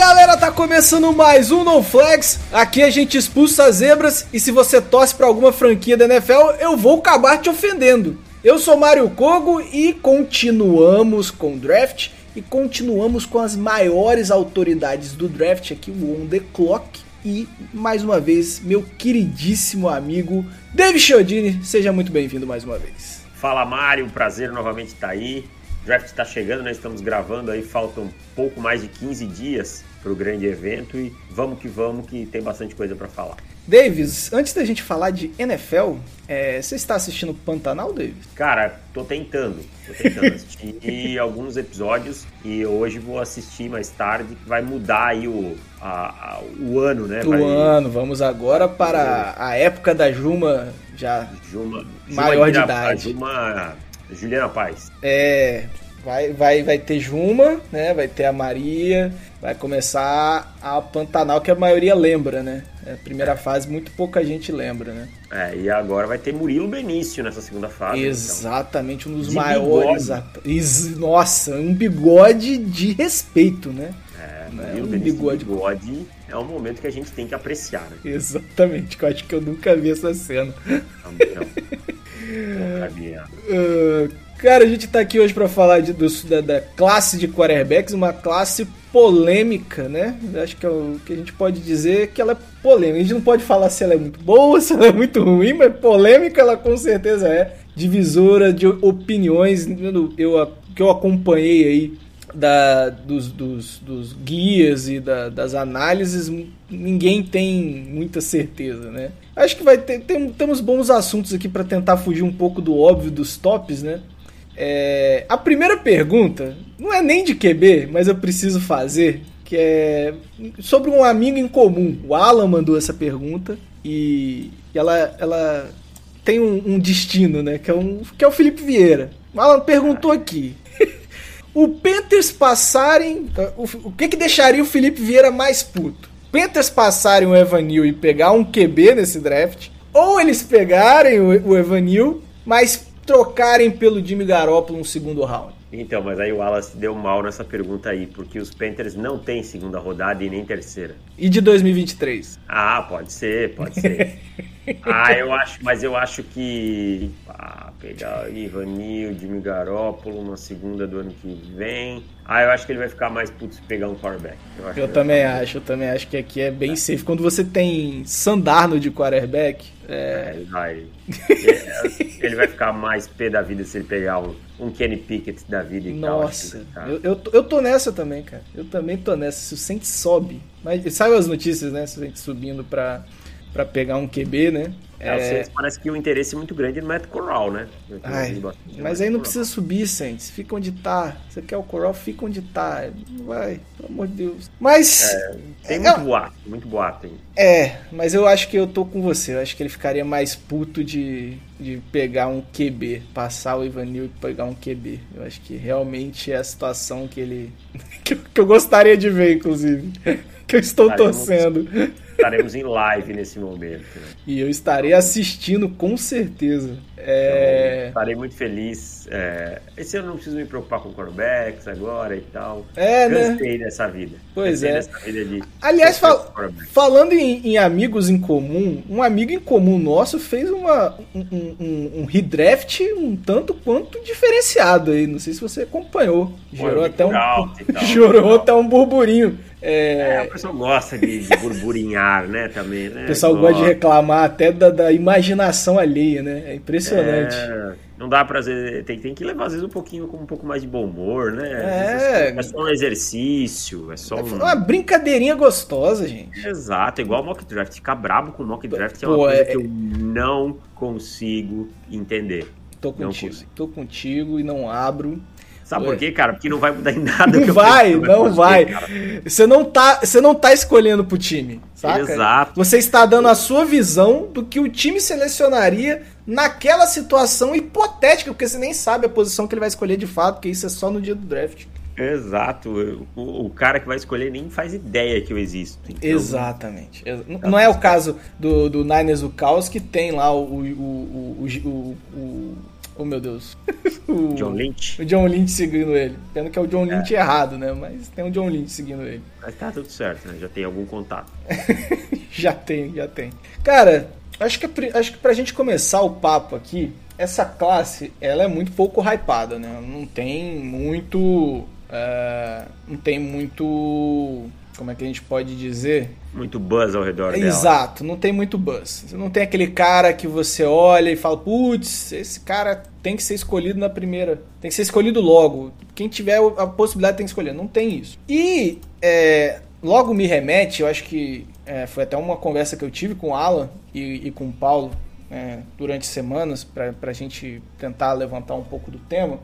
Galera, tá começando mais um No Flags. Aqui a gente expulsa as zebras e se você torce pra alguma franquia da NFL, eu vou acabar te ofendendo. Eu sou Mário Kogo e continuamos com o draft e continuamos com as maiores autoridades do draft aqui, o On The Clock. E mais uma vez, meu queridíssimo amigo David Chiodini, seja muito bem-vindo mais uma vez. Fala Mário, prazer novamente estar aí. O draft está chegando, nós estamos gravando aí, faltam pouco mais de 15 dias para o grande evento e vamos que vamos que tem bastante coisa para falar. Davis, antes da gente falar de NFL, é, você está assistindo Pantanal, Davis? Cara, tô tentando, tô tentando assistir alguns episódios e hoje vou assistir mais tarde, que vai mudar aí o, a, a, o ano, né? O vai... ano, vamos agora para a época da Juma já Juma, maior Juma de idade. Juma Juliana Paz. É, vai, vai, vai ter Juma, né? Vai ter a Maria, vai começar a Pantanal, que a maioria lembra, né? É a primeira fase, muito pouca gente lembra, né? É, e agora vai ter Murilo Benício nessa segunda fase. Exatamente, um dos De maiores. Ex- Nossa, um bigode de respeito, né? Então. É, Né, Murilo um Benício bigode. de bigode é um momento que a gente tem que apreciar, né? Exatamente, que eu acho que eu nunca vi essa cena. Então, não cabia. Ah, cara, a gente tá aqui hoje pra falar de- dos- da, da classe de quarterbacks, uma classe polêmica, né? Acho que é o que a gente pode dizer que ela é polêmica. A gente não pode falar se ela é muito boa, se ela é muito ruim, mas polêmica ela com certeza é. Divisora de opiniões, eu- que eu acompanhei aí da, dos, dos, dos guias e da- das análises, ninguém tem muita certeza, né? Acho que vai ter tem- temos bons assuntos aqui para tentar fugir um pouco do óbvio dos tops, né? É, a primeira pergunta não é nem de QB, mas eu preciso fazer, que é sobre um amigo em comum. O Alan mandou essa pergunta e ela, ela tem um, um destino, né? Que é, um, que é o Felipe Vieira. O Alan perguntou aqui. O Panthers passarem. O, o que que deixaria o Felipe Vieira mais puto? Panthers passarem o Evanil e pegar um QB nesse draft, ou eles pegarem o, o Evanil, mas trocarem pelo Jimmy Garoppolo no segundo round. Então, mas aí o Wallace deu mal nessa pergunta aí, porque os Panthers não têm segunda rodada e nem terceira. E de 2023? Ah, pode ser, pode ser. ah, eu acho, mas eu acho que ah, pegar Ivanil, Jimmy Garoppolo na segunda do ano que vem. Ah, eu acho que ele vai ficar mais puto se pegar um quarterback. Eu vai também acho, eu também acho que aqui é bem safe. Quando você tem Sandarno de quarterback, é, É, ele vai. ele- Ele vai ficar mais pé da vida se ele pegar um, um Kenny Pickett da vida e tal. Nossa, vai ficar- eu, eu, tô- eu tô nessa também, cara. Eu também tô nessa. Se o Saints sobe, mas saiu as notícias, né? Se o Saints subindo pra, pra pegar um QB, né? É, Saints parece que o interesse é muito grande no Matt Corral, né? Eu Ai, mas aí não Corral. precisa subir, Saints. Fica onde tá. Você quer o Coral, fica onde tá. Vai, pelo amor de Deus. Mas. Tem é, muito boato, muito boato aí. É, mas eu acho que eu tô com você. Eu acho que ele ficaria mais puto de, de pegar um QB, passar o Ivanil e pegar um QB. Eu acho que realmente é a situação que ele. eu, que eu gostaria de ver, inclusive. Que eu estou Estaremos- torcendo. Estaremos em live nesse momento. né? E eu estarei assistindo com certeza. É. Então, estarei muito feliz. É, esse ano eu não preciso me preocupar com quarterbacks agora e tal. É, né? Cansei dessa vida. Pois Cansei é. dessa vida de Aliás, fal- falando em, em amigos em comum, um amigo em comum nosso fez uma, um, um- um, redraft um tanto quanto diferenciado aí. Não sei se você acompanhou. Gerou até um, tal. gerou até um burburinho. É, É, o pessoal gosta de, de burburinhar, né, também, né? o pessoal gosta de reclamar até da, da imaginação alheia, né? É impressionante. É, não dá pra. Tem, tem que levar, às vezes, um pouquinho com um pouco mais de bom humor, né? É. É só um exercício, é só É um. uma brincadeirinha gostosa, gente. Exato, igual mock draft. Ficar brabo com mock draft é Pô, uma coisa é- que eu não consigo entender. Tô contigo. Tô contigo e não abro. Sabe por quê, cara? Porque não vai mudar em nada. Não vai, não vai. Você não, tá, você não tá escolhendo pro time, saca? Exato. Você está dando a sua visão do que o time selecionaria naquela situação hipotética, porque você nem sabe a posição que ele vai escolher de fato, porque isso é só no dia do draft. Exato. O, o, cara que vai escolher nem faz ideia que eu existo. Então... Exatamente. Não é o caso do, do Niners do Caos que tem lá o, o, o Oh meu Deus. o John Lynch. O John Lynch seguindo ele. Pena que é o John Lynch é. errado, né? Mas tem um John Lynch seguindo ele. Mas tá tudo certo, né? Já tem algum contato. já tem, já tem. Cara, acho que, acho que pra gente começar o papo aqui, essa classe, ela é muito pouco hypada, né? Não tem muito Uh, não tem muito. Como é que a gente pode dizer? Muito buzz ao redor dela. Exato, não tem muito buzz. Não tem aquele cara que você olha e fala, putz, esse cara tem que ser escolhido na primeira. Tem que ser escolhido logo. Quem tiver a possibilidade tem que escolher. Não tem isso. E é, logo me remete, eu acho que é, foi até uma conversa que eu tive com o Alan e, e com o Paulo é, durante semanas, para a gente tentar levantar um pouco do tema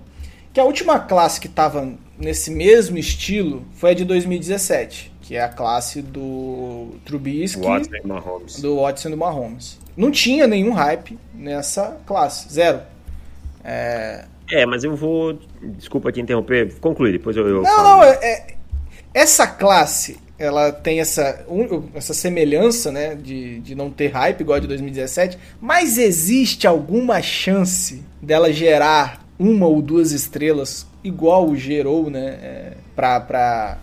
que a última classe que estava nesse mesmo estilo foi a de 2017, que é a classe do Trubisky, Watson e Mahomes. do Watson e Mahomes. Não tinha nenhum hype nessa classe, zero. É, é mas eu vou, desculpa te interromper, conclui, depois eu, eu Não, não, é, é, essa classe, ela tem essa, um, essa semelhança, né, de, de não ter hype igual a de 2017, mas existe alguma chance dela gerar uma ou duas estrelas, igual gerou, né, é, pra, pra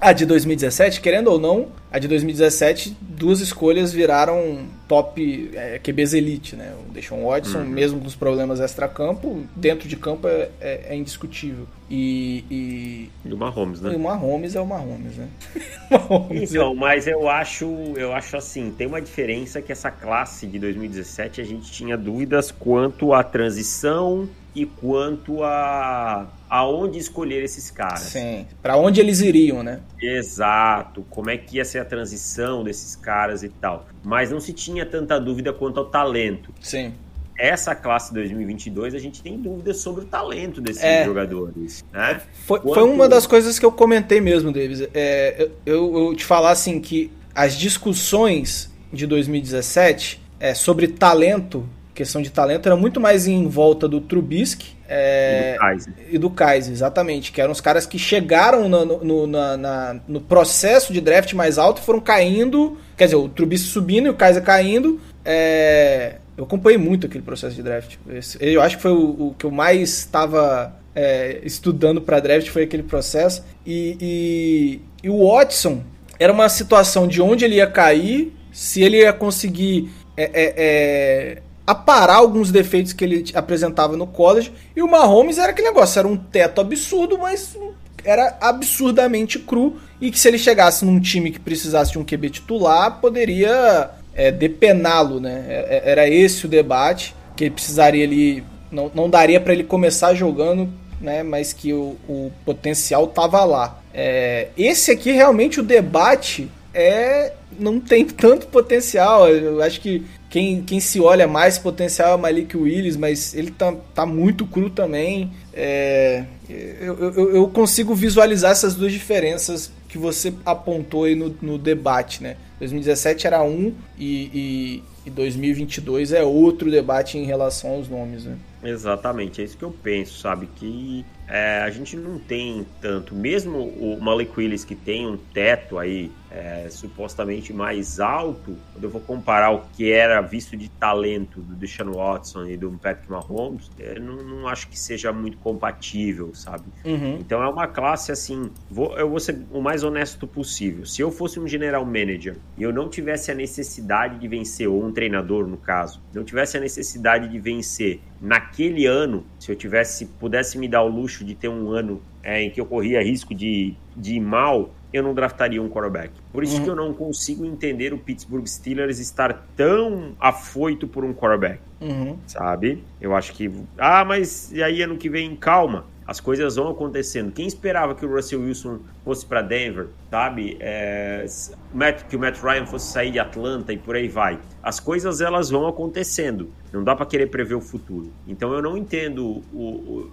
a de 2017, querendo ou não, a de 2017, duas escolhas viraram top é, QBs elite, né? O Deshaun Watson, uhum. mesmo com os problemas extra-campo, dentro de campo é, é, é indiscutível. E, e, e o Mahomes, né? E o Mahomes é o Mahomes, né? Mahomes então, é... mas eu acho, eu acho assim, tem uma diferença que essa classe de 2017 a gente tinha dúvidas quanto à transição e quanto a aonde escolher esses caras. Sim, para onde eles iriam, né? Exato, como é que ia ser a transição desses caras e tal. Mas não se tinha tanta dúvida quanto ao talento. Sim. Essa classe 2022 a gente tem dúvidas sobre o talento desses é. jogadores, né? Foi, quanto... foi uma das coisas que eu comentei mesmo, Davis. É, eu, eu te falar assim que as discussões de 2017 é, sobre talento questão de talento era muito mais em volta do Trubisky é, e do Kaiser. E do Kaiser, exatamente. Que eram os caras que chegaram no, no, na, na, no processo de draft mais alto e foram caindo. Quer dizer, o Trubisky subindo e o Kaiser caindo. É, eu acompanhei muito aquele processo de draft. Eu acho que foi o, o que eu mais estava é, estudando para draft foi aquele processo. E, e, e o Watson era uma situação de onde ele ia cair, se ele ia conseguir é, é, é aparar alguns defeitos que ele apresentava no college. E o Mahomes era aquele negócio, era um teto absurdo, mas era absurdamente cru. E que se ele chegasse num time que precisasse de um QB titular, poderia é, depená-lo, né? É, é, era esse o debate, que ele precisaria ele. Não, não daria para ele começar jogando, né? Mas que o, o potencial tava lá. É, esse aqui realmente o debate é não tem tanto potencial. Eu acho que quem, quem se olha mais potencial é o Malik Willis, mas ele tá, tá muito cru também. É, eu, eu, eu, consigo visualizar essas duas diferenças que você apontou aí no, no debate, né? 2017 era um e, e, e 2022 é outro debate em relação aos nomes, né? Exatamente, é isso que eu penso, sabe? Que é, a gente não tem tanto, mesmo o Malik Willis que tem um teto aí é, supostamente mais alto, quando eu vou comparar o que era visto de talento do Deshaun Watson e do Patrick Mahomes, é, não, não, acho que seja muito compatível, sabe? Uhum. Então é uma classe assim, vou, eu vou ser o mais honesto possível. Se eu fosse um general manager e eu não tivesse a necessidade de vencer, ou um treinador no caso, não tivesse a necessidade de vencer naquele ano, se eu tivesse pudesse me dar o luxo de ter um ano é, em que eu corria risco de, de ir mal, eu não draftaria um quarterback. Por isso uhum. que eu não consigo entender o Pittsburgh Steelers estar tão afoito por um quarterback, uhum. sabe? Eu acho que, ah, mas e aí ano que vem, calma. As coisas vão acontecendo. Quem esperava que o Russell Wilson fosse para Denver, sabe? É, que o Matt Ryan fosse sair de Atlanta e por aí vai. As coisas elas vão acontecendo. Não dá para querer prever o futuro. Então eu não entendo o,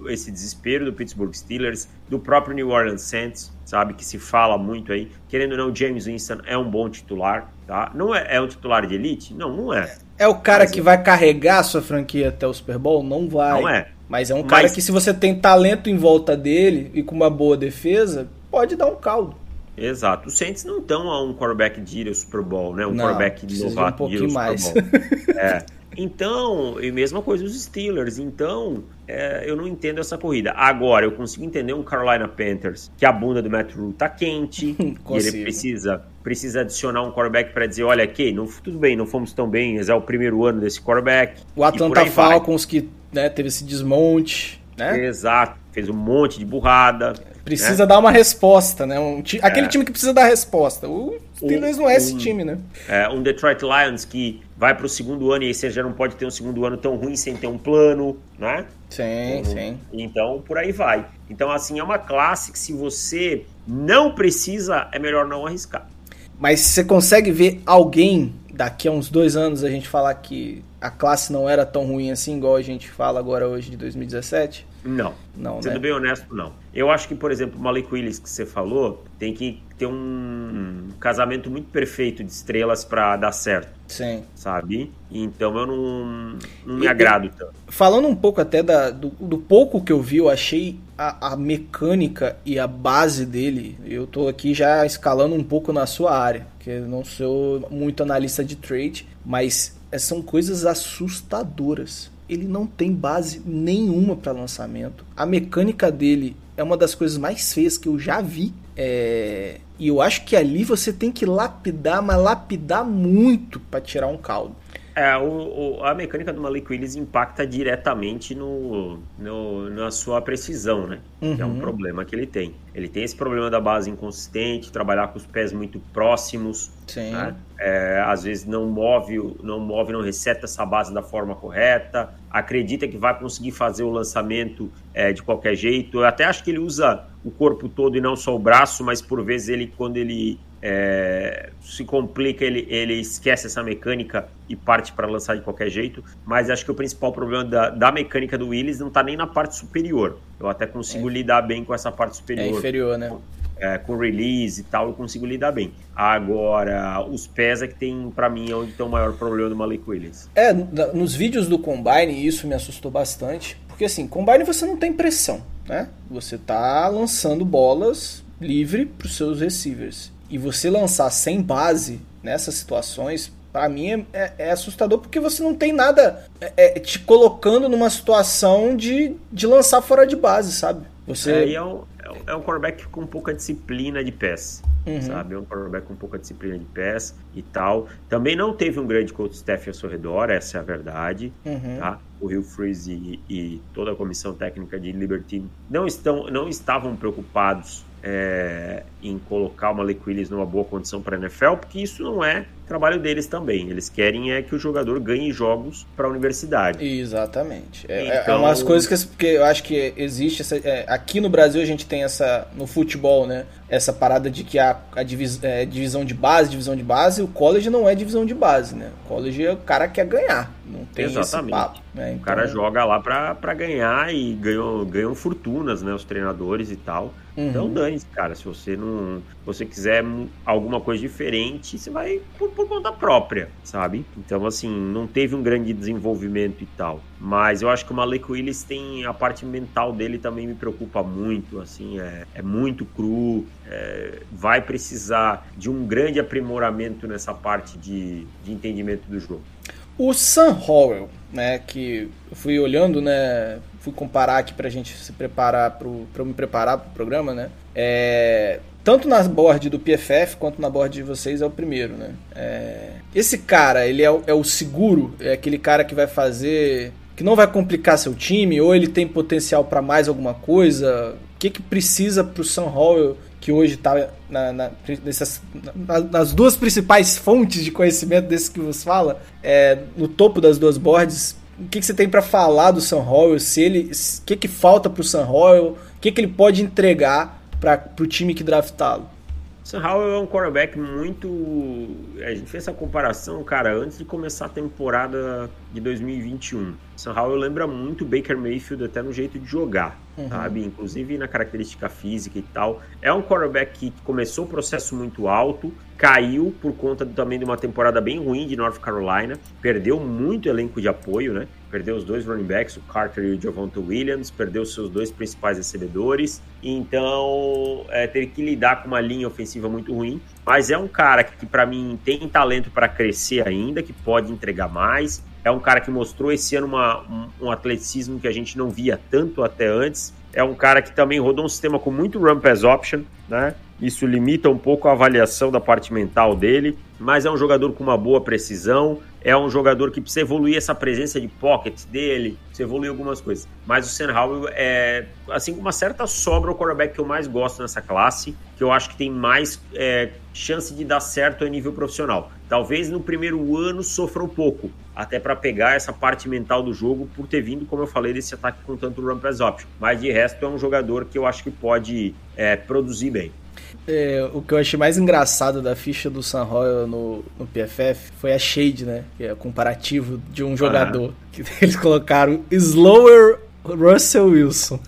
o, esse desespero do Pittsburgh Steelers, do próprio New Orleans Saints, sabe? Que se fala muito aí. Querendo ou não, James Winston é um bom titular, tá? Não é, é um titular de elite? Não, não é. É o cara Mas que vai carregar a sua franquia até o Super Bowl? Não vai. Não é. Mas é um cara Mas... que, se você tem talento em volta dele e com uma boa defesa, pode dar um caldo. Exato. Os Saints não estão a um quarterback de ir ao Super Bowl, né? Um não, quarterback novato um pouquinho mais. é. Então, e mesma coisa os Steelers. Então, é, eu não entendo essa corrida. Agora, eu consigo entender um Carolina Panthers que a bunda do Matt Rule tá quente e ele precisa precisa adicionar um quarterback para dizer, olha aqui, não, tudo bem, não fomos tão bem, é o primeiro ano desse quarterback. O Atlanta Falcons vai. que né, teve esse desmonte, né? Exato, fez um monte de burrada. Precisa né? dar uma resposta, né? Um ti... Aquele é. time que precisa dar resposta. O Steelers um, não é esse time, né? É, um Detroit Lions que vai para o segundo ano e aí você já não pode ter um segundo ano tão ruim sem ter um plano, né? Sim, então, sim. Então, por aí vai. Então, assim, é uma classe que se você não precisa, é melhor não arriscar. Mas você consegue ver alguém daqui a uns dois anos a gente falar que a classe não era tão ruim assim, igual a gente fala agora hoje de 2017? Não. Não, Sendo né? bem honesto, não. Eu acho que, por exemplo, o Malik Willis que você falou tem que ter um casamento muito perfeito de estrelas para dar certo. Sim. Sabe? Então eu não, não me e, agrado tanto. Falando um pouco até da, do, do, pouco que eu vi, eu achei a, a, mecânica e a base dele. Eu tô aqui já escalando um pouco na sua área, que eu não sou muito analista de trade, mas são coisas assustadoras ele não tem base nenhuma para lançamento. A mecânica dele é uma das coisas mais feias que eu já vi. É... E eu acho que ali você tem que lapidar, mas lapidar muito para tirar um caldo. É, o, o, a mecânica do Malik Willis impacta diretamente no, no, na sua precisão, né? Uhum. Que é um uhum. problema que ele tem. Ele tem esse problema da base inconsistente, trabalhar com os pés muito próximos. Sim. Né? É, às vezes não move, não move, não reseta essa base da forma correta. Acredita que vai conseguir fazer o lançamento é, de qualquer jeito. Eu até acho que ele usa o corpo todo e não só o braço, mas por vezes ele, quando ele é, se complica, ele, ele esquece essa mecânica e parte para lançar de qualquer jeito. Mas acho que o principal problema da, da mecânica do Willis não está nem na parte superior. Eu até consigo é. lidar bem com essa parte superior. É inferior, né? É, com release e tal, eu consigo lidar bem. Agora, os pés é que tem, para mim, é onde tem o maior problema do Malik Willis. É, nos vídeos do Combine, isso me assustou bastante. Porque assim, Combine você não tem pressão, né? Você tá lançando bolas livre para os seus receivers e você lançar sem base nessas situações, para mim é, é, é, assustador porque você não tem nada é, é, te colocando numa situação de, de lançar fora de base, sabe? Você é, é um, é um quarterback com pouca disciplina de pés. Uhum. Sabe, é um quarterback com pouca disciplina de pés e tal. Também não teve um grande coach staff ao seu redor, essa é a verdade. Uhum. Tá? O Rio Freeze e, e, toda a comissão técnica de Liberty não, estão, não estavam preocupados é, em colocar uma Malik Willis numa boa condição para a NFL, porque isso não é trabalho deles também. Eles querem é que o jogador ganhe jogos para a universidade. Exatamente. É, é, então... é umas coisas que, que, eu acho que existe. Essa, é, aqui no Brasil a gente tem essa. No futebol, né? Essa parada de que a, a divis, é, divisão de base, divisão de base, o college não é divisão de base, né? O college é o cara que quer ganhar. Não tem Exatamente. esse papo. Né? Então... O cara joga lá para ganhar e ganham, ganham fortunas, né? Os treinadores e tal. Uhum. Então dane cara. Se você não. Você quiser alguma coisa diferente, você vai por, por, conta própria, sabe? Então, assim, não teve um grande desenvolvimento e tal. Mas eu acho que o Malek Willis tem. A parte mental dele também me preocupa muito. Assim, é, é muito cru. É, vai precisar de um grande aprimoramento nessa parte de, de entendimento do jogo. O Sam Howell, né, que eu fui olhando, né, fui comparar aqui pra gente se preparar pro, pra eu me preparar pro programa, né, é, tanto na board do PFF quanto na board de vocês é o primeiro, né, é, esse cara, ele é, é o seguro, é aquele cara que vai fazer, que não vai complicar seu time, ou ele tem potencial para mais alguma coisa, o que que precisa pro Sam Howell que hoje está na, na, na, nas duas principais fontes de conhecimento desse que vos fala, é, no topo das duas boards, o que, que você tem para falar do Sam Howell? Se ele, o que, que falta pro Sam Howell? O que, que ele pode entregar para pro time que draftá-lo? Sam Howell é um quarterback muito. A gente fez essa comparação, cara, antes de começar a temporada de 2021. Sam Howell lembra muito Baker Mayfield até no jeito de jogar, uhum. sabe? Inclusive na característica física e tal. É um quarterback que começou o processo muito alto, caiu por conta também de uma temporada bem ruim de North Carolina, perdeu muito elenco de apoio, né? Perdeu os dois running backs, o Carter e o Javonte Williams, perdeu seus dois principais recebedores, então é, teve que lidar com uma linha ofensiva muito ruim. Mas é um cara que para mim, tem talento para crescer ainda, que pode entregar mais. É um cara que mostrou esse ano uma, um, um atleticismo que a gente não via tanto até antes. É um cara que também rodou um sistema com muito run pass option, né? Isso limita um pouco a avaliação da parte mental dele, mas é um jogador com uma boa precisão, é um jogador que precisa evoluir essa presença de pocket dele, precisa evoluir algumas coisas. Mas o Sam Howell é, assim, com uma certa sobra, o quarterback que eu mais gosto nessa classe, que eu acho que tem mais é, chance de dar certo a nível profissional. Talvez no primeiro ano sofra um pouco, até para pegar essa parte mental do jogo, por ter vindo, como eu falei, desse ataque com tanto run pass option. Mas de resto é um jogador que eu acho que pode é, produzir bem. É, o que eu achei mais engraçado da ficha do San Royal no, no PFF foi a Shade, né? Que é comparativo de um jogador. Ah. Que eles colocaram Slower Russell Wilson.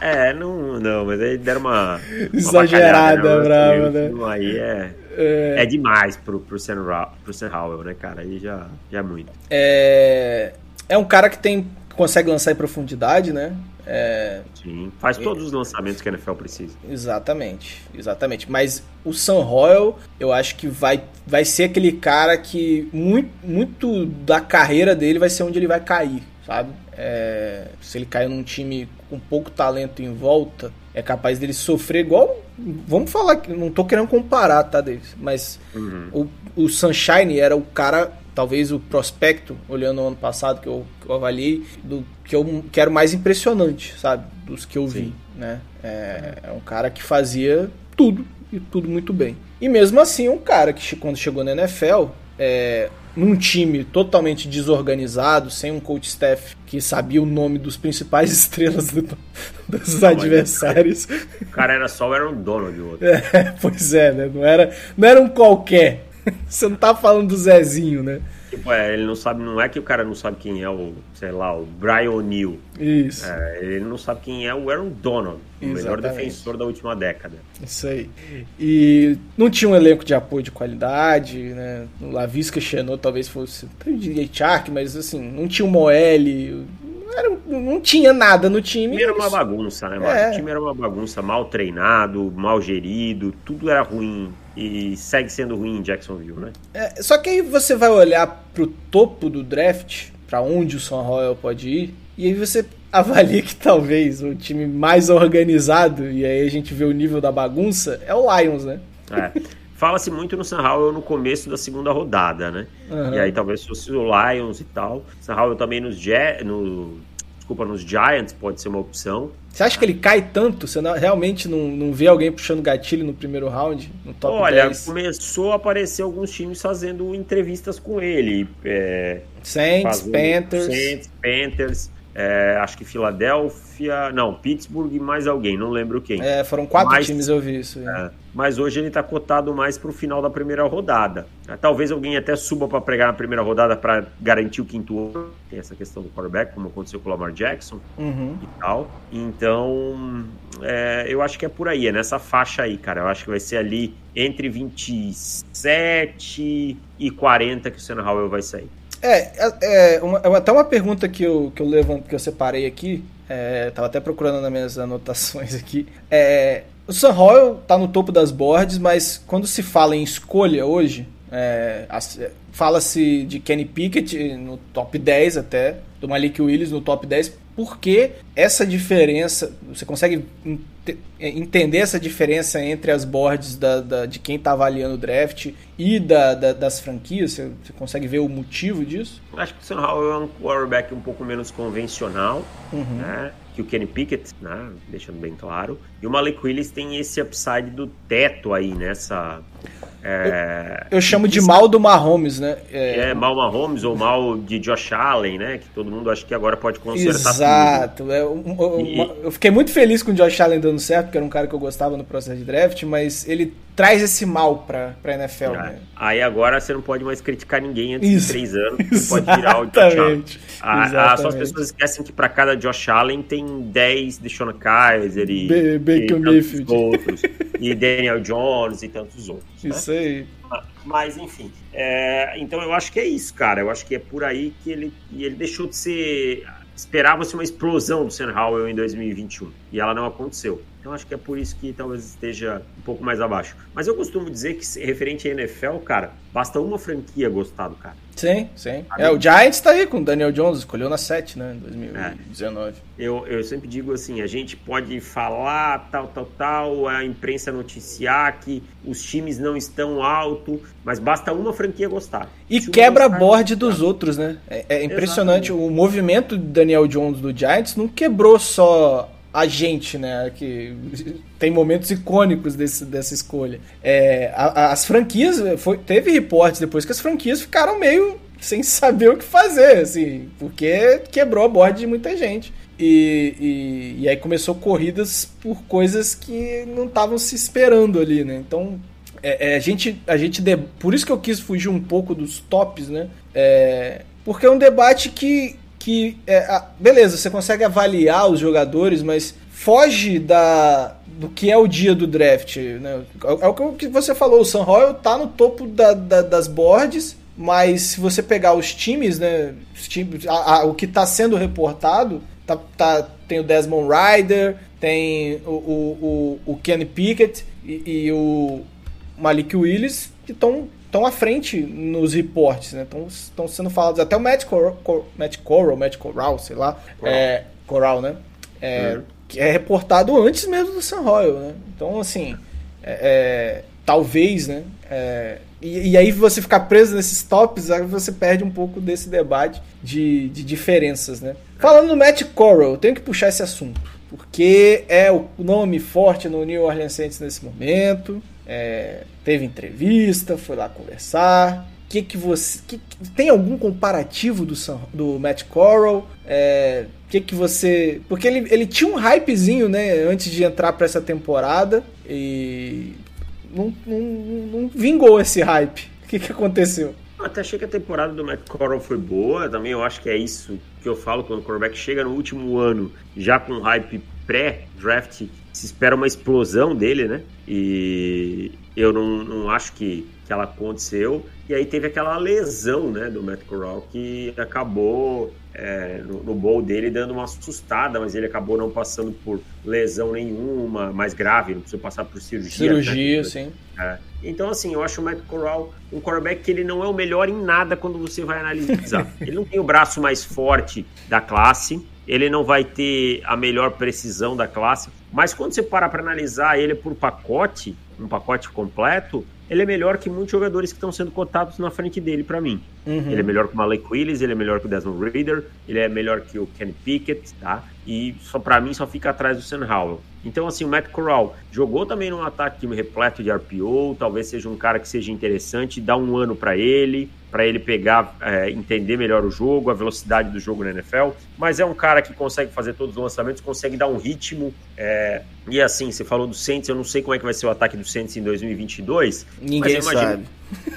É, não, não, mas aí deram uma. Exagerada, né? brava, né? Aí é, é. É demais pro, pro, Sam, pro Sam Howell, né, cara? Aí já, já é muito. É, é um cara que tem consegue lançar em profundidade, né? É... Sim, faz todos os lançamentos que a NFL precisa. Exatamente, exatamente. Mas o Sam Royal, eu acho que vai, vai ser aquele cara que muito, muito da carreira dele vai ser onde ele vai cair, sabe? É... se ele cair num time com pouco talento em volta, é capaz dele sofrer igual. Vamos falar que não tô querendo comparar, tá, Davis? Mas uhum. o, o Sunshine era o cara talvez o prospecto, olhando o ano passado que eu, que eu avaliei, do que eu quero mais impressionante, sabe? Dos que eu Sim. vi, né? É, é, um cara que fazia tudo e tudo muito bem. E mesmo assim, um cara que quando chegou na NFL, é, num time totalmente desorganizado, sem um coach staff que sabia o nome dos principais estrelas do, dos não, adversários. O cara era só o Aaron Donald, o outro. É, pois é, né? Não era, não era um qualquer. Você não tá falando do Zezinho, né? Tipo, é, ele não sabe, não é que o cara não sabe quem é o, sei lá, o Brian O'Neill. Isso. É, ele não sabe quem é o Aaron Donald, o melhor defensor da última década. Isso aí. E não tinha um elenco de apoio de qualidade, né? O Lavisca Chenot talvez fosse o DJ Chark, mas assim, não tinha o Moelle, era, não tinha nada no time. O time era uma bagunça, né? É. O time era uma bagunça, mal treinado, mal gerido, tudo era ruim e segue sendo ruim em Jacksonville, né? É, só que aí você vai olhar pro topo do draft, para onde o Son Royal pode ir, e aí você avalia que talvez o time mais organizado, e aí a gente vê o nível da bagunça, é o Lions, né? É. Fala-se muito no San Howell no começo da segunda rodada, né? Uhum. E aí talvez fosse o Lions e tal. San Howell também nos, no, desculpa, nos Giants pode ser uma opção. Você acha que ele cai tanto? Você não, realmente não, não vê alguém puxando gatilho no primeiro round, no top Olha, 10? começou a aparecer alguns times fazendo entrevistas com ele. É, Saints, Panthers. Saints, Panthers. É, acho que Filadélfia, não, Pittsburgh e mais alguém, não lembro quem. É, foram quatro mas, times, eu vi isso. É, mas hoje ele está cotado mais para o final da primeira rodada. É, talvez alguém até suba para pregar na primeira rodada para garantir o quinto ano. Tem essa questão do quarterback, como aconteceu com o Lamar Jackson uhum. e tal. Então, é, eu acho que é por aí, é nessa faixa aí, cara. Eu acho que vai ser ali entre 27 e 40 que o Sam Howell vai sair. É, é, é uma, é até uma pergunta que eu, que eu levanto, que eu separei aqui, é, tava até procurando nas minhas anotações aqui. É, o Sam Royal tá no topo das boards, mas quando se fala em escolha hoje, é, fala-se de Kenny Pickett no top 10 até, do Malik Willis no top 10, porque essa diferença, você consegue entender essa diferença entre as boards da, da de quem está avaliando o draft e da, da, das franquias? Você, você, consegue ver o motivo disso? Acho que o Sam Howell é um quarterback um pouco menos convencional, uhum. né? que o Kenny Pickett, né? deixando bem claro. E o Malik Willis tem esse upside do teto aí nessa É, eu, eu chamo de mal do Mahomes, né? É, é mal Mahomes ou mal de Josh Allen, né? Que todo mundo acha que agora pode consertar Exato. tudo. É, eu, eu, eu, fiquei muito feliz com o Josh Allen dando certo, porque era um cara que eu gostava no processo de draft, mas ele traz esse mal pra, pra NFL, é. né? Aí agora você não pode mais criticar ninguém antes Isso. de três anos, você pode virar o Josh Allen. A, a, só as pessoas esquecem que pra cada Josh Allen tem 10 de Sean Kaiser e, B Baker e Mayfield. outros, e Daniel Jones e tantos outros. Né? Isso né? aí. Mas, enfim. É, então eu acho que é isso, cara. Eu acho que é por aí que ele, ele deixou de ser. Esperava-se uma explosão do Sam Howell em 2021 e ela não aconteceu. Então acho que é por isso que talvez esteja um pouco mais abaixo. Mas eu costumo dizer que, referente à NFL, cara, basta uma franquia gostar do cara. Sim, sim. É, o Giants tá aí com o Daniel Jones, escolheu na 7, né, em 2019. É. Eu, eu sempre digo assim, a gente pode falar tal, tal, tal, a imprensa noticiar que os times não estão alto, mas basta uma franquia gostar. E quebra board dos outros, né? É, é impressionante. Exatamente. O movimento do Daniel Jones do Giants não quebrou só a gente, né? Que tem momentos icônicos desse, dessa escolha. É, a, as franquias, foi, teve reportes depois que as franquias ficaram meio sem saber o que fazer, assim, porque quebrou a borda de muita gente. E, e, e aí começou corridas por coisas que não estavam se esperando ali, né? Então, é, é, a gente, a gente de... por isso que eu quis fugir um pouco dos tops, né? É, porque é um debate que que é, beleza, você consegue avaliar os jogadores, mas foge da do que é o dia do draft. Né? É, é o que você falou, o Sam Royal tá no topo da, da, das boards, mas se você pegar os times, né, os times, a, a, o que está sendo reportado, tá, tá, tem o Desmond Ryder, tem o, o, o, o Kenny Pickett e, e o Malik Willis, que estão estão à frente nos reportes, né? Estão sendo falados. Até o Matt, Cor Cor Matt Coral, Matt Coral, sei lá. Coral, é, Coral né? É, uhum. Que é reportado antes mesmo do San Royal, né? Então, assim, é, é talvez, né? É, e, e, aí você ficar preso nesses tops, aí você perde um pouco desse debate de, de diferenças, né? Falando no Matt Coral, eu tenho que puxar esse assunto. Porque é o nome forte no New Orleans Saints nesse momento é, teve entrevista, foi lá conversar. Que que você que, tem algum comparativo do, do Matt Corral? É, que que você porque ele, ele tinha um hypezinho, né, antes de entrar para essa temporada e não, não, não vingou esse hype. O que, que aconteceu? Até achei que a temporada do Matt Corral foi boa. Também eu acho que é isso que eu falo quando o quarterback chega no último ano já com hype pré-draft se espera uma explosão dele, né? E eu não, não acho que, que ela aconteceu. E aí teve aquela lesão, né, do Matt Corral que acabou é, no, no bowl dele dando uma assustada, mas ele acabou não passando por lesão nenhuma, mais grave, não precisou passar por cirurgia. Cirurgia, né? sim. É. Então, assim, eu acho o Matt Corral um quarterback que ele não é o melhor em nada quando você vai analisar. ele não tem o braço mais forte da classe, ele não vai ter a melhor precisão da classe, mas quando você parar para analisar ele por pacote, um pacote completo, ele é melhor que muitos jogadores que estão sendo cotados na frente dele para mim. Uhum. Ele é melhor que o Malik Willis, ele é melhor que o Desmond Reader, ele é melhor que o Kenny Pickett, tá? E só para mim só fica atrás do Sam Howell. Então assim, o Matt Corral jogou também num ataque repleto de RPO, talvez seja um cara que seja interessante, dá um ano para ele, para ele pegar, é, entender melhor o jogo, a velocidade do jogo na NFL. Mas é um cara que consegue fazer todos os lançamentos, consegue dar um ritmo. É... E assim, você falou do Saints, eu não sei como é que vai ser o ataque do Saints em 2022. Ninguém mas sabe.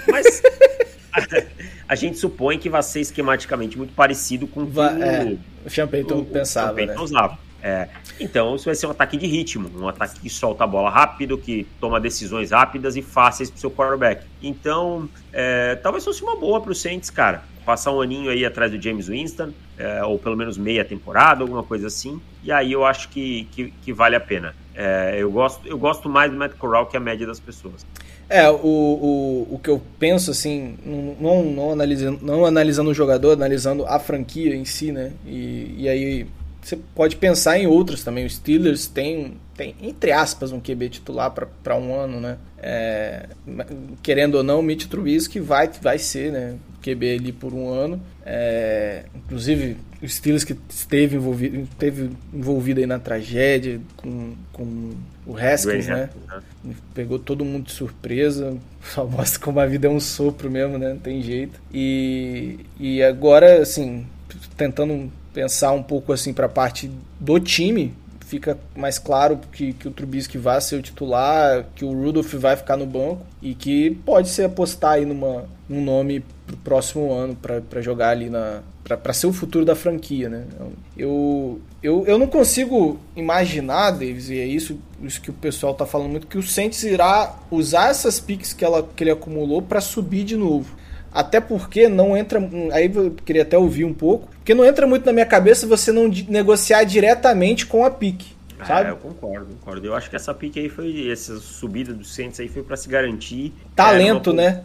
Mas a gente supõe que vai ser esquematicamente muito parecido com o que é, o Sean Payton pensava. O né? usava. É, então, isso vai ser um ataque de ritmo, um ataque que solta a bola rápido, que toma decisões rápidas e fáceis para o seu quarterback. Então, é, talvez fosse uma boa para o Saints, cara. Passar um aninho aí atrás do James Winston, é, ou pelo menos meia temporada, alguma coisa assim. E aí eu acho que, que, que vale a pena. É, eu, gosto, eu gosto mais do Matt Corral que a média das pessoas. É, o, o, o que eu penso, assim, não, não, analisando, não analisando o jogador, analisando a franquia em si, né? E, e aí você pode pensar em outros também. Os Steelers tem, tem entre aspas, um QB titular para um ano, né? É, querendo ou não, o Mitch Trubisky vai, vai ser, né? QB ali por um ano. É, inclusive, o Steelers que esteve envolvido, esteve envolvido aí na tragédia com, com o Haskins, né? né? Pegou todo mundo de surpresa. Só mostra como a vida é um sopro mesmo, né? Não tem jeito. E, e agora, assim, tentando pensar um pouco assim para a parte do time, fica mais claro que, que o Trubisky vai ser o titular, que o Rudolph vai ficar no banco e que pode ser apostar aí numa, num nome pro próximo ano para jogar ali na para ser o futuro da franquia, né? Eu, eu, eu não consigo imaginar, Davis, e é isso, isso que o pessoal tá falando muito, que o Saints irá usar essas picks que, ela, que ele acumulou para subir de novo. Até porque não entra. Aí eu queria até ouvir um pouco. Porque não entra muito na minha cabeça você não negociar diretamente com a pique. É, sabe? É, eu concordo, concordo. Eu acho que essa pique aí foi. Essa subida do Saints aí foi para se garantir. Talento, é, né?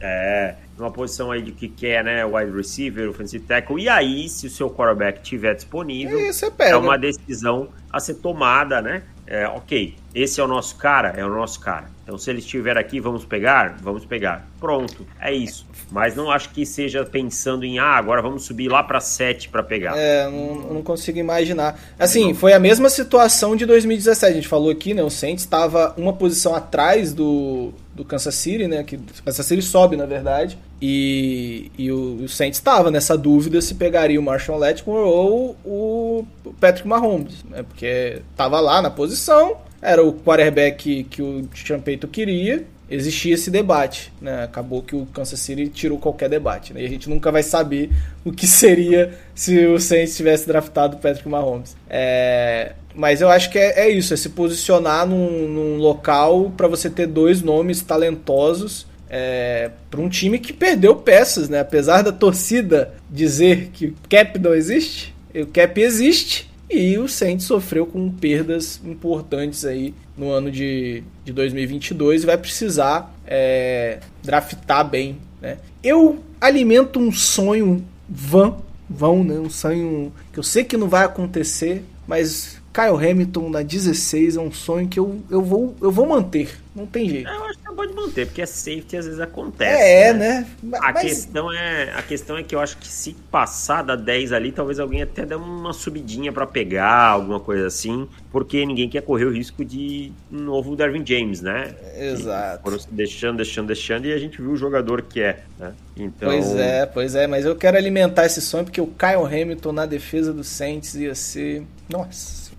É, numa posição aí de que quer, né? Wide receiver, offensive tackle. E aí, se o seu quarterback estiver disponível, é, é uma decisão a ser tomada, né? É, ok, esse é o nosso cara, é o nosso cara. Então, se ele estiver aqui, vamos pegar? Vamos pegar. Pronto, é isso. Mas não acho que seja pensando em, ah, agora vamos subir lá para 7 para pegar. É, não, não, consigo imaginar. Assim, foi a mesma situação de 2017. A gente falou aqui, né? O Saints estava uma posição atrás do, do Kansas City, né? Que Kansas City sobe, na verdade. E, e o, o Saints estava nessa dúvida se pegaria o Marshall Lattimore ou o Patrick Mahomes, né? Porque estava lá na posição, era o quarterback que o Champeito queria, existia esse debate, né? Acabou que o Kansas City tirou qualquer debate, né? E a gente nunca vai saber o que seria se o Saints tivesse draftado o Patrick Mahomes. É... Mas eu acho que é, é isso, é se posicionar num, num local para você ter dois nomes talentosos é, para um time que perdeu peças, né? Apesar da torcida dizer que o cap não existe, o cap existe e o Saints sofreu com perdas importantes aí no ano de, de 2022 e vai precisar é, draftar bem, né? Eu alimento um sonho vã, vão, né? Um sonho que eu sei que não vai acontecer, mas Kyle Hamilton na 16 é um sonho que eu, eu, vou, eu vou manter. Não tem jeito. Eu acho que você pode manter, porque a safety às vezes acontece. É, né? né? A, questão é, a questão é que eu acho que se passar da 10 ali, talvez alguém até dê uma subidinha para pegar, alguma coisa assim, porque ninguém quer correr o risco de um novo Darwin James, né? Exato. Foram deixando, deixando, deixando, e a gente viu o jogador que é, né? Então... Pois é, pois é, mas eu quero alimentar esse sonho, porque o Kyle Hamilton na defesa do Saints ia ser. Nossa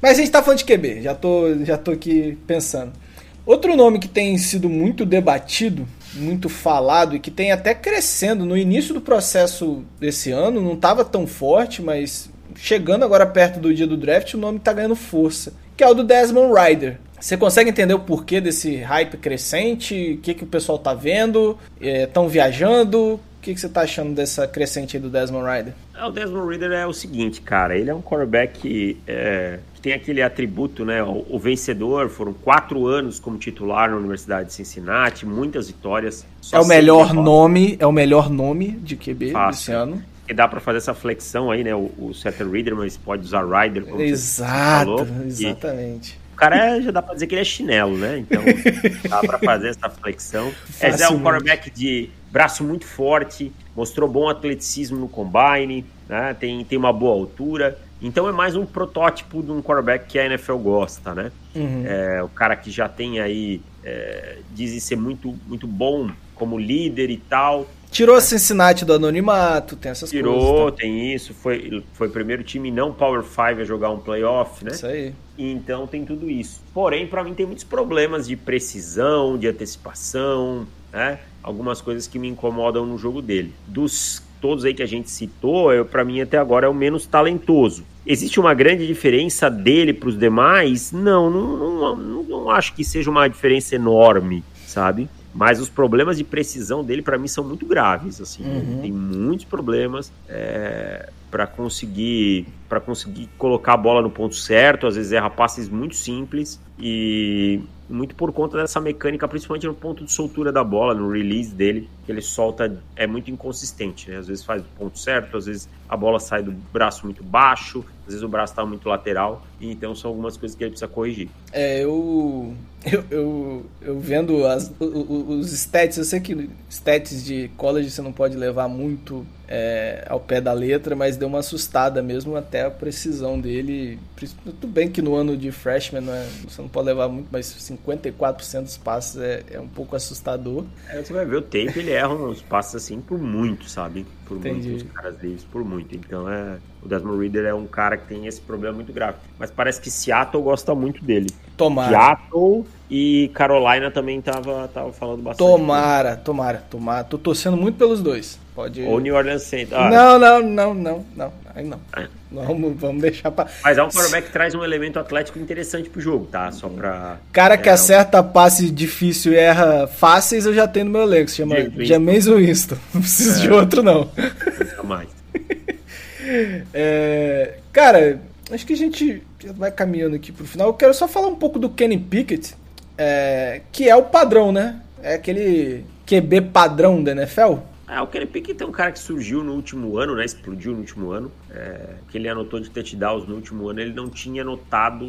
mas a gente tá falando de QB, já tô, já tô aqui pensando. Outro nome que tem sido muito debatido, muito falado e que tem até crescendo no início do processo desse ano, não estava tão forte, mas chegando agora perto do dia do draft, o nome está ganhando força, que é o do Desmond Ryder. Você consegue entender o porquê desse hype crescente? O que, que o pessoal tá vendo? Estão é, viajando? que, que você tá achando dessa crescente aí do Desmond Rider? É, o Desmond Rider é o seguinte, cara, ele é um quarterback é, tem aquele atributo, né? O, o, vencedor, foram quatro anos como titular na Universidade de Cincinnati, muitas vitórias. é o melhor nome, é o melhor nome de QB Fácil. desse ano. E dá para fazer essa flexão aí, né? O, o Setter Reader, mas pode usar Rider. Como Exato, falou. exatamente. O cara é, já dá pra dizer que ele é chinelo, né? Então dá pra fazer essa flexão. Esse é um quarterback de braço muito forte, mostrou bom atleticismo no combine, né? tem, tem uma boa altura. Então é mais um protótipo de um quarterback que a NFL gosta, né? Uhum. É, o cara que já tem aí, é, dizem ser muito, muito bom como líder e tal. Tirou Cincinnati do anonimato, tem essas Tirou, coisas. Tirou, tá? tem isso. Foi, foi o primeiro time não Power 5 a jogar um playoff, né? Isso aí. Então tem tudo isso. Porém, para mim tem muitos problemas de precisão, de antecipação, né? algumas coisas que me incomodam no jogo dele. Dos todos aí que a gente citou, para mim até agora é o menos talentoso. Existe uma grande diferença dele para os demais? Não, não, não, não, não acho que seja uma diferença enorme, sabe? Mas os problemas de precisão dele, para mim, são muito graves. Assim, uhum. Tem muitos problemas é, para conseguir para conseguir colocar a bola no ponto certo. Às vezes erra passes muito simples e muito por conta dessa mecânica, principalmente no ponto de soltura da bola, no release dele, que ele solta é muito inconsistente, né? Às vezes faz o ponto certo, às vezes a bola sai do braço muito baixo, às vezes o braço está muito lateral, então são algumas coisas que ele precisa corrigir. É, eu eu, eu, eu vendo as, os stats, eu sei que stats de college você não pode levar muito é, ao pé da letra, mas deu uma assustada mesmo até a precisão dele. Tudo bem que no ano de freshman não é, você não pode levar muito, mas 54% dos passes é, é, um pouco assustador. É, você vai ver o tape, ele erra uns passes assim por muito, sabe? Por Entendi. muitos caras deles, por muito. Então é. O Desmond Reader é um cara que tem esse problema muito grave. Mas parece que Seattle gosta muito dele. Tomara. Seattle e Carolina também tava, tava falando bastante. Tomara, tomara, tomara. Tô torcendo muito pelos dois. Pode. Ou New Orleans Saints. Ah. Não, não, não, não, não. Aí não. É. Vamos, vamos deixar pra. Mas é um quarterback que traz um elemento atlético interessante pro jogo, tá? Só pra. Cara que é, acerta passe difícil e erra fáceis, eu já tenho no meu elenco. Se chama James Winston. Não preciso é. de outro, não. mais. é, cara, acho que a gente vai caminhando aqui pro final. Eu quero só falar um pouco do Kenny Pickett, é, que é o padrão, né? É aquele QB padrão da NFL. É, o Kenny Pickett é um cara que surgiu no último ano, né? Explodiu no último ano. É, que ele anotou de touchdowns no último ano, ele não tinha anotado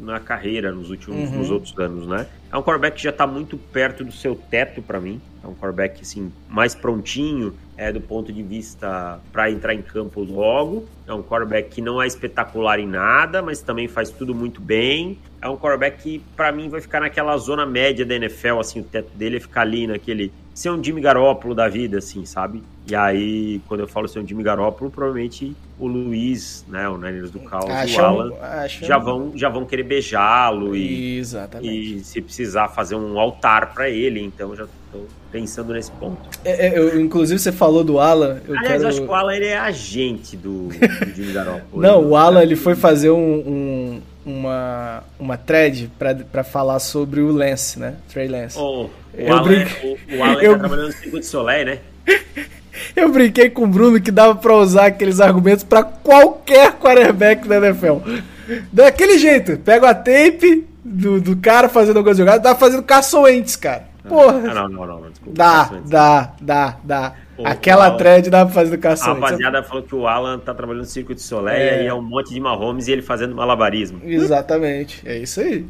na carreira nos últimos uhum. nos outros anos, né? É um quarterback que já está muito perto do seu teto para mim. É um quarterback assim mais prontinho, é do ponto de vista para entrar em campo logo. É um quarterback que não é espetacular em nada, mas também faz tudo muito bem. É um quarterback que para mim vai ficar naquela zona média da NFL, assim, o teto dele é ficar ali naquele ser um Jimmy Garoppolo da vida, assim, sabe? E aí, quando eu falo ser um Jimmy Garoppolo, provavelmente o Luiz, né, o Niners do Caos, o Alan, já vão, já vão querer beijá-lo e, e se precisar fazer um altar para ele, então já tô pensando nesse ponto. É, é, eu, inclusive você falou do Alan, eu Aliás, quero... eu acho que o Alan ele é agente do, do Jimmy Garoppolo. Não, o Alan ele foi fazer um, um uma, uma thread para falar sobre o Lance, né? Trey Lance. Oh, o, eu Alan, brinque... o, o Alan tá eu... tá trabalhando no de Soleil, né? Eu brinquei com o Bruno que dava para usar aqueles argumentos para qualquer quarterback da NFL. Daquele jeito, pega a tape do, do cara fazendo algumas jogadas, dá fazendo caçoentes, cara. Porra. Ah, não, não, não, não desculpa. Dá, dá, dá, dá. Aquela Alan, thread dá pra fazer educação. A rapaziada falou que o Alan tá trabalhando no Circuito de Soleil é. e é um monte de Mahomes e ele fazendo malabarismo. Exatamente. É isso aí.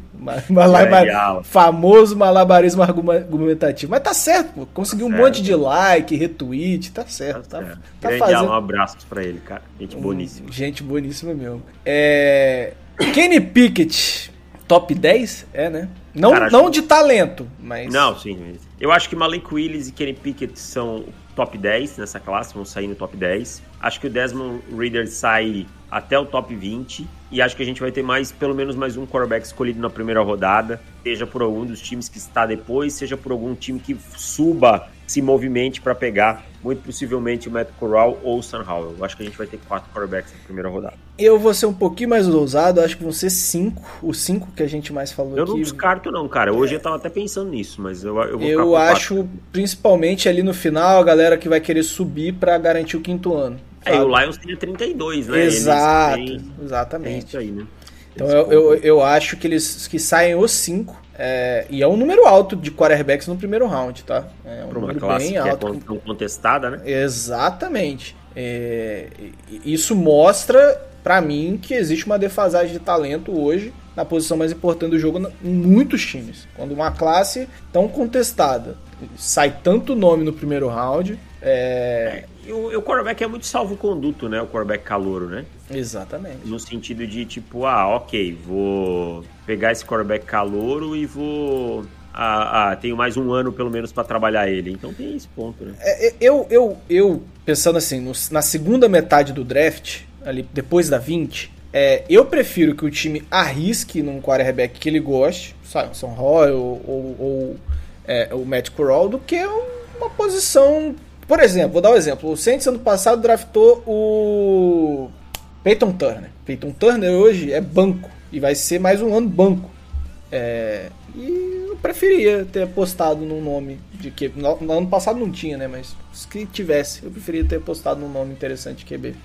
Malabar... É, famoso malabarismo argumentativo. Mas tá certo, pô. Conseguiu tá um certo. monte de like, retweet, tá certo. Tá, certo. tá, tá fazendo... um abraço pra ele, cara. Gente boníssima. Gente boníssima mesmo. É... Kenny Pickett, top 10? É, né? Não, cara, não de talento, mas. Não, sim. Eu acho que Malik Willis e Kenny Pickett são top 10 nessa classe, vão sair no top 10. Acho que o Desmond Reader sai até o top 20 e acho que a gente vai ter mais, pelo menos mais um quarterback escolhido na primeira rodada, seja por algum dos times que está depois, seja por algum time que suba, se movimente para pegar, muito possivelmente o Matt Corral ou o Sam Howell. Eu acho que a gente vai ter quatro quarterbacks na primeira rodada. Eu vou ser um pouquinho mais ousado, acho que vão ser cinco, os cinco que a gente mais falou eu aqui. Eu não descarto não, cara. Hoje é. eu tava até pensando nisso, mas eu, eu vou Eu acho, quatro. principalmente ali no final, a galera que vai querer subir para garantir o quinto ano. É, e o Lions tem 32, né? Exato, têm, exatamente. isso aí, né? Então eu, eu, eu, acho que eles que saem os cinco. É, e é um número alto de quarterbacks no primeiro round, tá? É um Para número bem alto. Que é contestada, né? Exatamente. É, isso mostra para mim que existe uma defasagem de talento hoje na posição mais importante do jogo em muitos times. Quando uma classe tão contestada sai tanto nome no primeiro round. É... é o, o quarterback é muito salvo-conduto, né? O quarterback calouro, né? Exatamente. No sentido de tipo, ah, ok, vou pegar esse quarterback calouro e vou ah, ah, tenho mais um ano pelo menos para trabalhar ele. Então tem esse ponto, né? É, é, eu, eu, eu, pensando assim, no, na segunda metade do draft, ali depois da 20, é, eu prefiro que o time arrisque num quarterback que ele goste, sabe, São Roy ou, ou, ou é, o Matt Corral, do que uma posição. Por exemplo, vou dar um exemplo. O Saints ano passado draftou o Peyton Turner. Peyton Turner hoje é banco e vai ser mais um ano banco. É, e eu preferia ter apostado num nome de que no, no ano passado não tinha, né? Mas se tivesse, eu preferia ter apostado num nome interessante QB.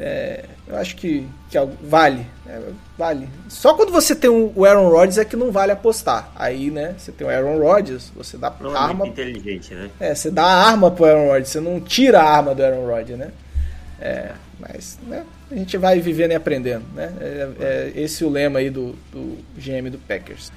É, eu acho que, que é vale. É, vale. Só quando você tem o Aaron Rodgers é que não vale apostar. Aí, né, você tem o Aaron Rodgers, você dá não arma. É inteligente, né? É, você dá a arma pro Aaron Rodgers, você não tira a arma do Aaron Rodgers, né? É, mas né, a gente vai vivendo e aprendendo, né? É, é esse o lema aí do, do GM do Packers.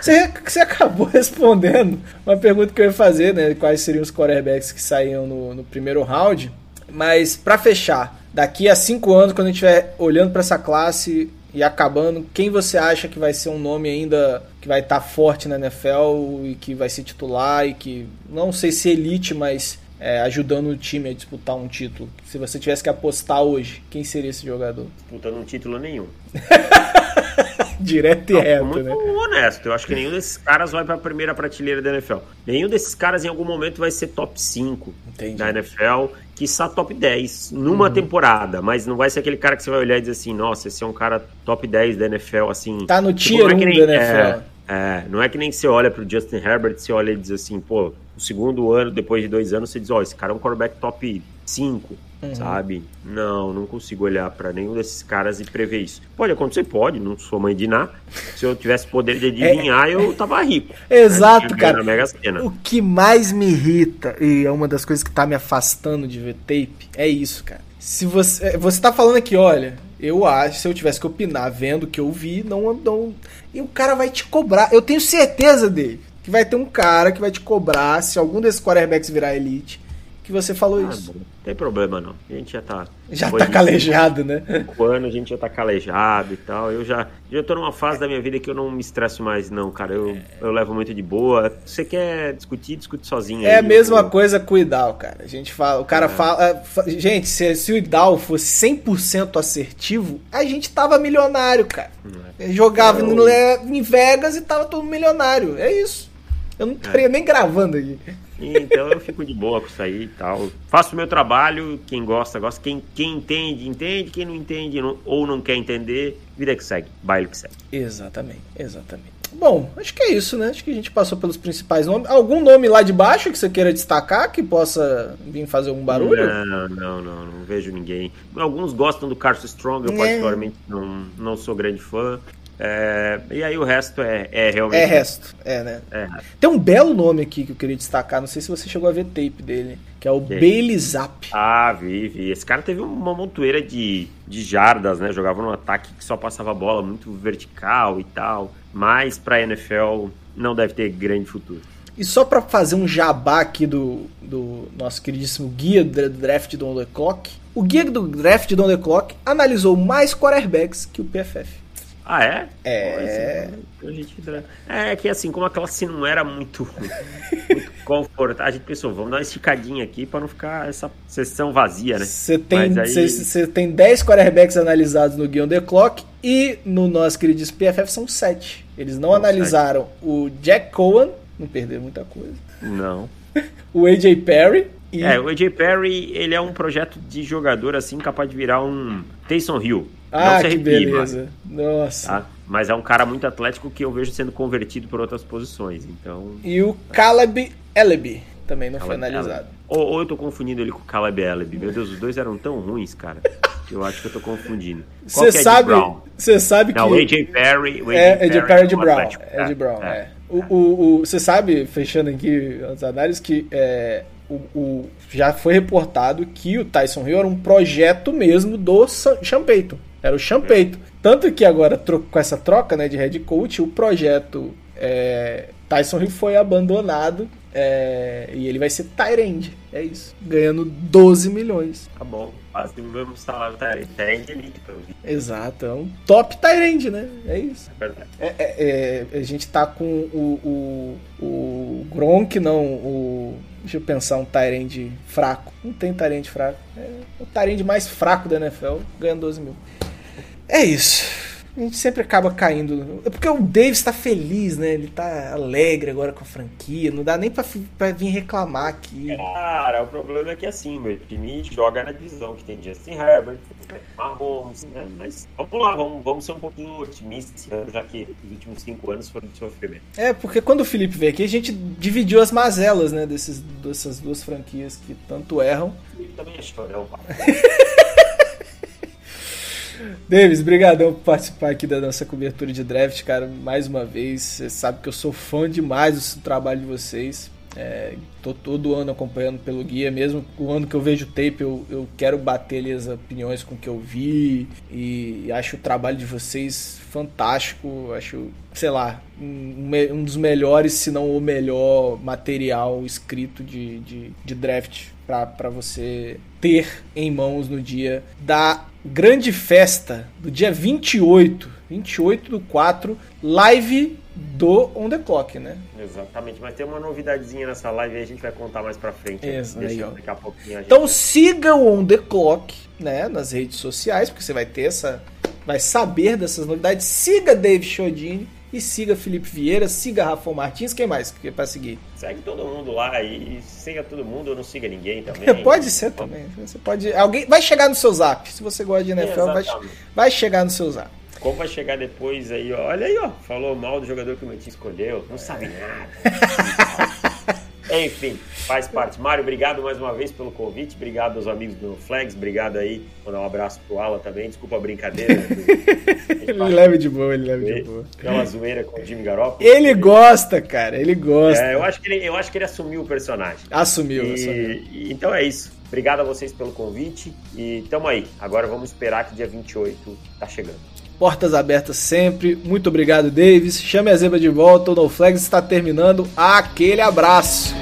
Você, você acabou respondendo uma pergunta que eu ia fazer, né? Quais seriam os quarterbacks que saíam no, no primeiro round. Mas para fechar, daqui a cinco anos, quando a gente estiver olhando para essa classe e acabando, quem você acha que vai ser um nome ainda que vai estar tá forte na NFL e que vai ser titular e que não sei se elite, mas é, ajudando o time a disputar um título? Se você tivesse que apostar hoje, quem seria esse jogador? Disputando um título nenhum. Direto e não, reto, muito né? honesto. Eu acho que nenhum desses caras vai para a primeira prateleira da NFL. Nenhum desses caras em algum momento vai ser top 5 Entendi. da NFL, que está top 10 numa uhum. temporada, mas não vai ser aquele cara que você vai olhar e dizer assim, nossa, esse é um cara top 10 da NFL, assim. Tá no tipo, tier 1 é da NFL. É, é, não é que nem você olha pro Justin Herbert, você olha e diz assim, pô, o segundo ano, depois de dois anos, você diz, ó, oh, esse cara é um quarterback top 5, uhum. sabe? Não, não consigo olhar para nenhum desses caras e prever isso. Pode acontecer, pode, não sou mãe de Ná. Se eu tivesse poder de adivinhar, é, eu tava rico. Exato, né? cara. O que mais me irrita, e é uma das coisas que tá me afastando de ver tape, é isso, cara. Se você, é, você tá falando aqui, olha, eu acho, se eu tivesse que opinar vendo o que eu vi, não, não. E o cara vai te cobrar. Eu tenho certeza dele que vai ter um cara que vai te cobrar se algum desses quarterbacks virar elite. Que você falou ah, isso. Não tem problema não. A gente já tá. Já tá calejado, né? O ano a gente já tá calejado e tal. Eu já, já tô numa fase da minha vida que eu não me estresso mais, não, cara. Eu, eu levo muito de boa. Você quer discutir, discute sozinho. É aí, a mesma eu... coisa com o Idal, cara. A gente fala. O cara é. fala. Gente, se, se o Idal fosse 100% assertivo, a gente tava milionário, cara. É. Jogava no, em Vegas e tava todo milionário. É isso. Eu não estaria é. nem gravando aqui. Então eu fico de boa com isso aí e tal. Faço o meu trabalho, quem gosta, gosta. Quem, quem entende, entende. Quem não entende não, ou não quer entender, vida que segue, baile que segue. Exatamente, exatamente. Bom, acho que é isso, né? Acho que a gente passou pelos principais nomes. Algum nome lá de baixo que você queira destacar que possa vir fazer algum barulho? Não, não, não, não vejo ninguém. Alguns gostam do Carson Strong, eu é. particularmente não, não sou grande fã. É, e aí o resto é, é realmente. É resto, é, né? É. Tem um belo nome aqui que eu queria destacar, não sei se você chegou a ver tape dele, que é o que? Bailey Zapp. Ah, vi, vi. Esse cara teve uma montoeira de, de jardas, né? Jogava num ataque que só passava bola muito vertical e tal. Mas pra NFL não deve ter grande futuro. E só para fazer um jabá aqui do, do nosso queridíssimo guia do draft do On The Clock, o guia do draft do On The Clock analisou mais quarterbacks que o PFF. Ah, é? É. É que assim, como a classe não era muito, muito confortável, a gente pensou, vamos dar uma esticadinha aqui para não ficar essa sessão vazia, né? Você tem, aí... tem 10 quarterbacks analisados no Guion The Clock e no nosso querido PFF são 7. Eles não, não analisaram 7. o Jack Cohen, não perderam muita coisa. Não. o AJ Perry, e... É, o AJ Perry, ele é um projeto de jogador assim capaz de virar um Taysom Hill. Ah, que beleza. Nossa. Tá? Mas é um cara muito atlético que eu vejo sendo convertido por outras posições, então... E o Caleb Eleby também não Caleb foi analisado. Ou, ou, eu tô confundindo ele com o Caleb Eleby. Meu Deus, os dois eram tão ruins, cara. eu acho que eu tô confundindo. Você é sabe, você sabe não, que... Não, o AJ Perry... O AJ é, AJ Perry é de Brown. É de Brown, é. O, você sabe, fechando aqui as análises, que é, o, o, já foi reportado que o Tyson Hill era um projeto mesmo do Sean Payton. Era o Payton. Tanto que agora, com essa troca né, de head coach, o projeto é, Tyson Hill foi abandonado é, e ele vai ser Tyrande. É isso. Ganhando 12 milhões. Tá bom. Quase o mesmo salário Tyrande. Tyrande elite, pelo Exato. É um top Tyrande, né? É isso. É verdade. É, é, é, a gente tá com o, o, o Gronk, não, o Deixa eu pensar um Tyrande fraco. Não tem Tyrande fraco. É o Tyrande mais fraco da NFL, ganhando 12 mil. É isso. A gente sempre acaba caindo. É porque o Davis tá feliz, né? Ele tá alegre agora com a franquia. Não dá nem pra, pra vir reclamar aqui. Cara, o problema é que assim, meu time joga na divisão que tem Justin Herbert, Mahomes, né? Mas vamos lá, vamos, vamos ser um pouquinho otimistas já que os últimos cinco anos foram de sofrimento. É, porque quando o Felipe veio aqui, a gente dividiu as mazelas, né? Desses, dessas duas franquias que tanto erram. O Felipe também é chorão, Davis, brigadão por participar aqui da nossa cobertura de draft, cara, mais uma vez. Você sabe que eu sou fã demais do trabalho de vocês. É, tô todo ano acompanhando pelo guia, mesmo o ano que eu vejo o tape, eu, eu quero bater ali as opiniões com o que eu vi e, e acho o trabalho de vocês fantástico, acho, sei lá, um, um dos melhores, se não o melhor material escrito de, de, de draft para você ter em mãos no dia da grande festa do dia 28, 28 do 4, live do On The Clock, né? Exatamente, mas tem uma novidadezinha nessa live aí, a gente vai contar mais pra frente. Isso, aí, ó. daqui a pouquinho a gente... Então siga o On The Clock, né, nas redes sociais, porque você vai ter essa... vai saber dessas novidades. Siga Dave Chodini e siga Felipe Vieira, siga Rafa Martins, quem mais que é pra seguir? Segue todo mundo lá e siga todo mundo ou não siga ninguém também. pode ser também. Você pode. Alguém vai chegar no seu zap. Se você gosta de NFL, vai, vai chegar no seu zap. Como vai chegar depois aí, ó. Olha aí, ó. Falou mal do jogador que o meu time escolheu. Não sabe nada. Enfim, faz parte. Mário, obrigado mais uma vez pelo convite. Obrigado aos amigos do Flags. Obrigado aí. Vou dar um abraço pro Alan também. Desculpa a brincadeira. ele leve de boa, ele leve de boa. Aquela zoeira com o Jimmy Garoppolo. Ele gosta, cara. Ele gosta. É, eu, acho que ele, eu acho que ele assumiu o personagem. Assumiu, e, assumiu. E, então é isso. Obrigado a vocês pelo convite. E tamo aí. Agora vamos esperar que dia 28 tá chegando. Portas abertas sempre. Muito obrigado, Davis. Chame a zebra de volta. O No Flags está terminando. Aquele abraço.